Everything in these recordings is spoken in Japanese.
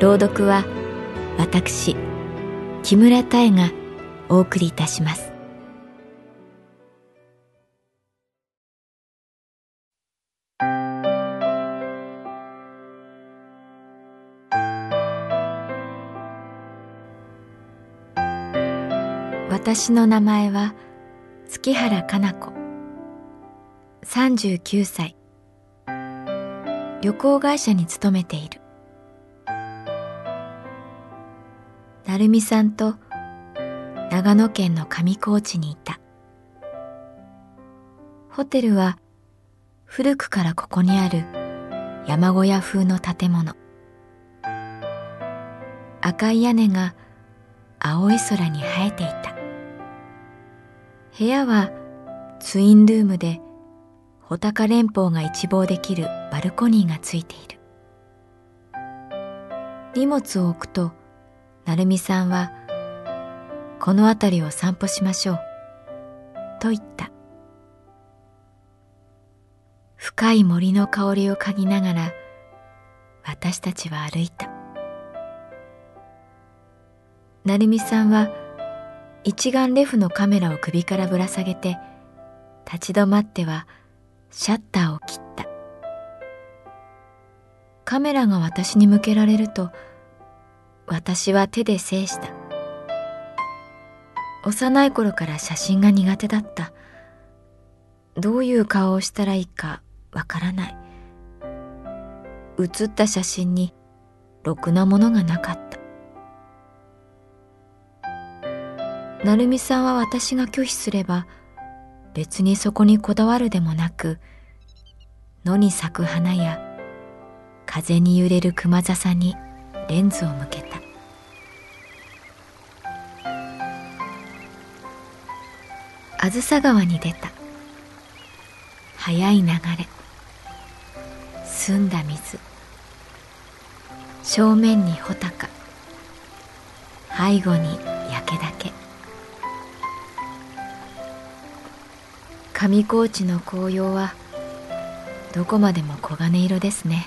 朗読は私木村多江がお送りいたします。私の名前は月原かな子。39歳。旅行会社に勤めている。成美さんと長野県の上高地にいた。ホテルは古くからここにある山小屋風の建物。赤い屋根が青い空に生えていた。部屋はツインルームで穂高連峰が一望できるバルコニーがついている。荷物を置くと成美さんは「この辺りを散歩しましょう」と言った。深い森の香りを嗅ぎながら私たちは歩いた。成美さんは一眼レフのカメラを首からぶら下げて立ち止まってはシャッターを切った。カメラが私に向けられると私は手で制した。幼い頃から写真が苦手だった。どういう顔をしたらいいかわからない。写った写真にろくなものがなかった。成美さんは私が拒否すれば別にそこにこだわるでもなく野に咲く花や風に揺れる熊笹にレンズを向けた。あずさ川に出た。速い流れ。澄んだ水。正面に穂高。背後に焼け岳。上高地の紅葉はどこまでも黄金色ですね。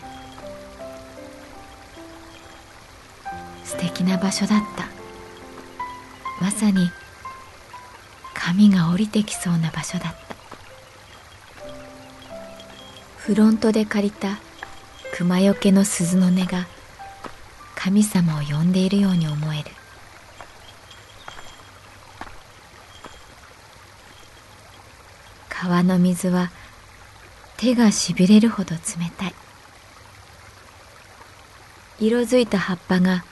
素敵な場所だった。まさに神が降りてきそうな場所だった。フロントで借りた熊よけの鈴の音が神様を呼んでいるように思える。川の水は手がしびれるほど冷たい。色づいた葉っぱが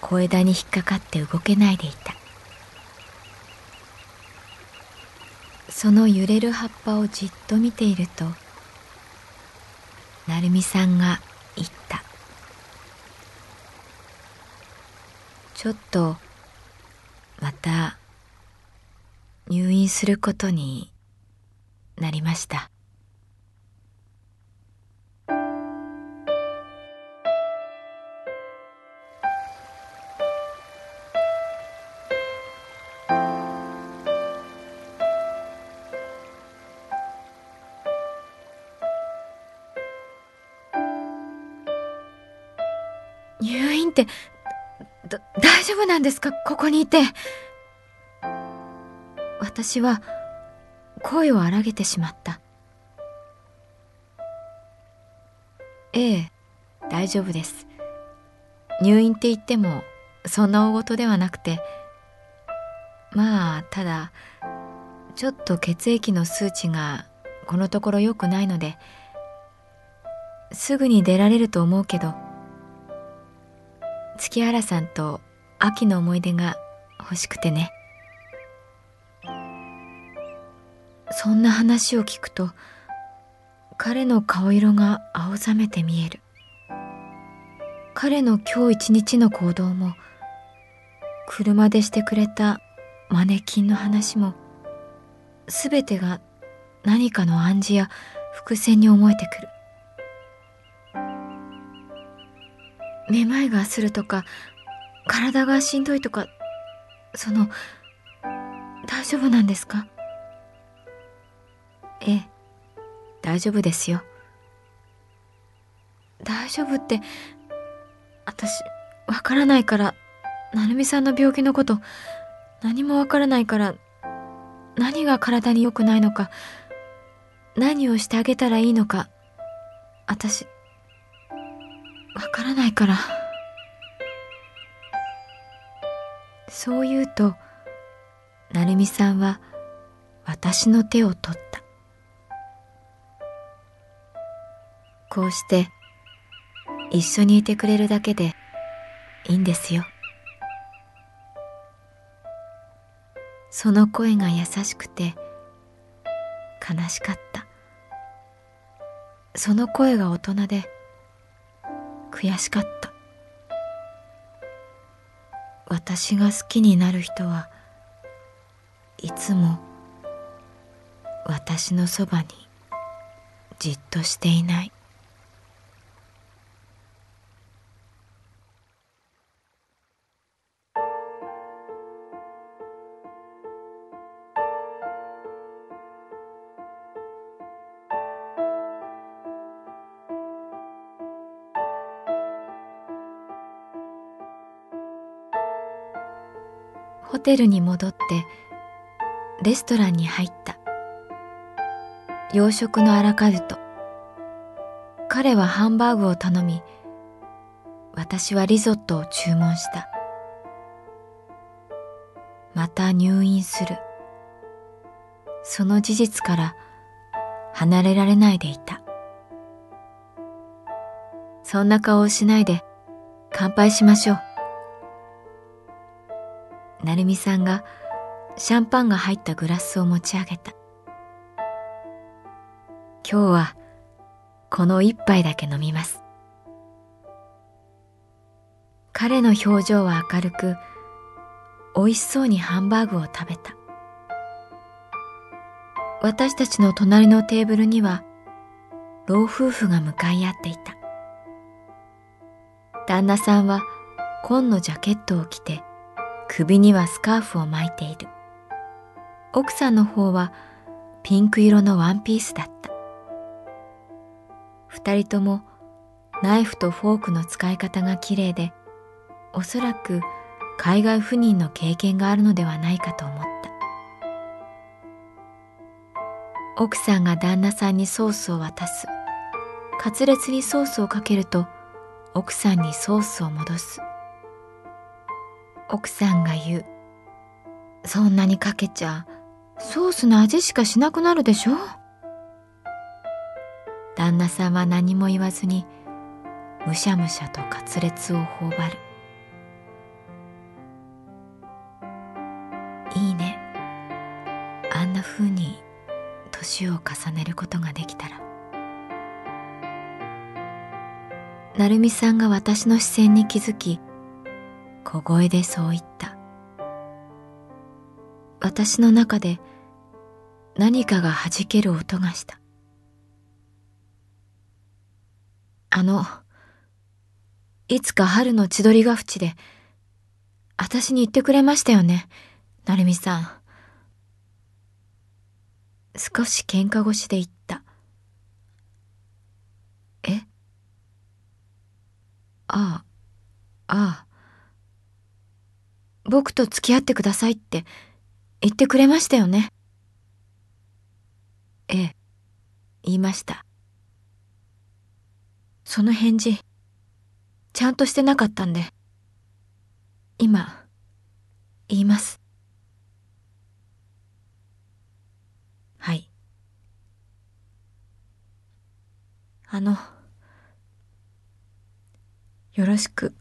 小枝に引っかかって動けないでいた。その揺れる葉っぱをじっと見ていると成美さんが言った。ちょっとまた入院することになりました。ってだ大丈夫なんですか？ここにいて。私は声を荒げてしまった。ええ大丈夫です。入院って言ってもそんな大事ではなくて。まあただちょっと血液の数値がこのところ良くないのですぐに出られると思うけど。月原さんと秋の思い出が欲しくてね。そんな話を聞くと彼の顔色が青ざめて見える。彼の今日一日の行動も車でしてくれたマネキンの話も全てが何かの暗示や伏線に思えてくる。めまいがするとか体がしんどいとかその大丈夫なんですか？ええ大丈夫ですよ。大丈夫って私わからないから成美さんの病気のこと何もわからないから何が体に良くないのか何をしてあげたらいいのか私わからないから。そう言うと成美さんは私の手を取った。こうして一緒にいてくれるだけでいいんですよ。その声が優しくて悲しかった。その声が大人で悔しかった。私が好きになる人はいつも私のそばにじっとしていない。テルに戻ってレストランに入った。洋食のアラカルト彼はハンバーグを頼み私はリゾットを注文した。また入院する。その事実から離れられないでいた。そんな顔をしないで乾杯しましょう。成美さんがシャンパンが入ったグラスを持ち上げた。今日はこの一杯だけ飲みます。彼の表情は明るく美味しそうにハンバーグを食べた。私たちの隣のテーブルには老夫婦が向かい合っていた。旦那さんは紺のジャケットを着て首にはスカーフを巻いている。奥さんの方はピンク色のワンピースだった。二人ともナイフとフォークの使い方が綺麗でおそらく海外赴任の経験があるのではないかと思った。奥さんが旦那さんにソースを渡す。カツレツにソースをかけると奥さんにソースを戻す。奥さんが言う。そんなにかけちゃソースの味しかしなくなるでしょ？旦那さんは何も言わずにむしゃむしゃとカツレツを頬張る。いいね。あんな風に年を重ねることができたら。成美さんが私の視線に気づき小声でそう言った。私の中で何かが弾ける音がした。あのいつか春の千鳥ヶ淵で私に言ってくれましたよね成美さん。少し喧嘩腰で言った。え？ああああ僕と付き合ってくださいって言ってくれましたよね。ええ、言いました。その返事、ちゃんとしてなかったんで。今、言います。はい。あの、よろしく、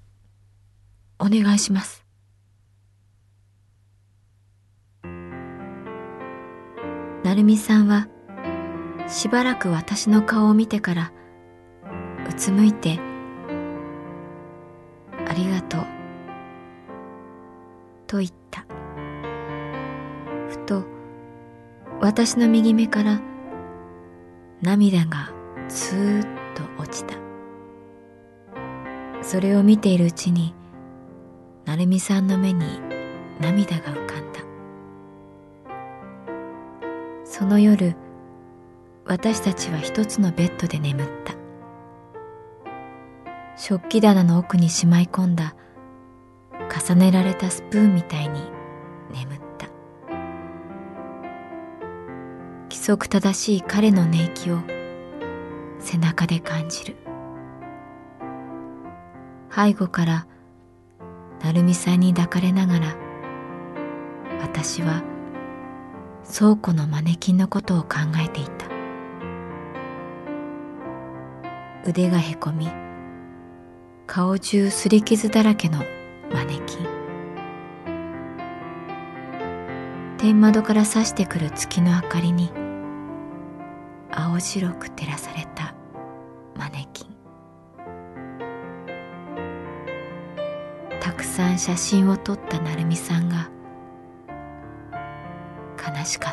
お願いします。成美さんは、しばらく私の顔を見てから、うつむいて、ありがとう、と言った。ふと、私の右目から涙がスーッと落ちた。それを見ているうちに、成美さんの目に涙が浮かんだ。その夜、私たちは一つのベッドで眠った。食器棚の奥にしまい込んだ重ねられたスプーンみたいに眠った規則正しい彼の寝息を背中で感じる背後から成美さんに抱かれながら私は倉庫のマネキンのことを考えていた。腕がへこみ顔中すり傷だらけのマネキン。天窓から差してくる月の明かりに青白く照らされたマネキン。たくさん写真を撮った成美さんが確か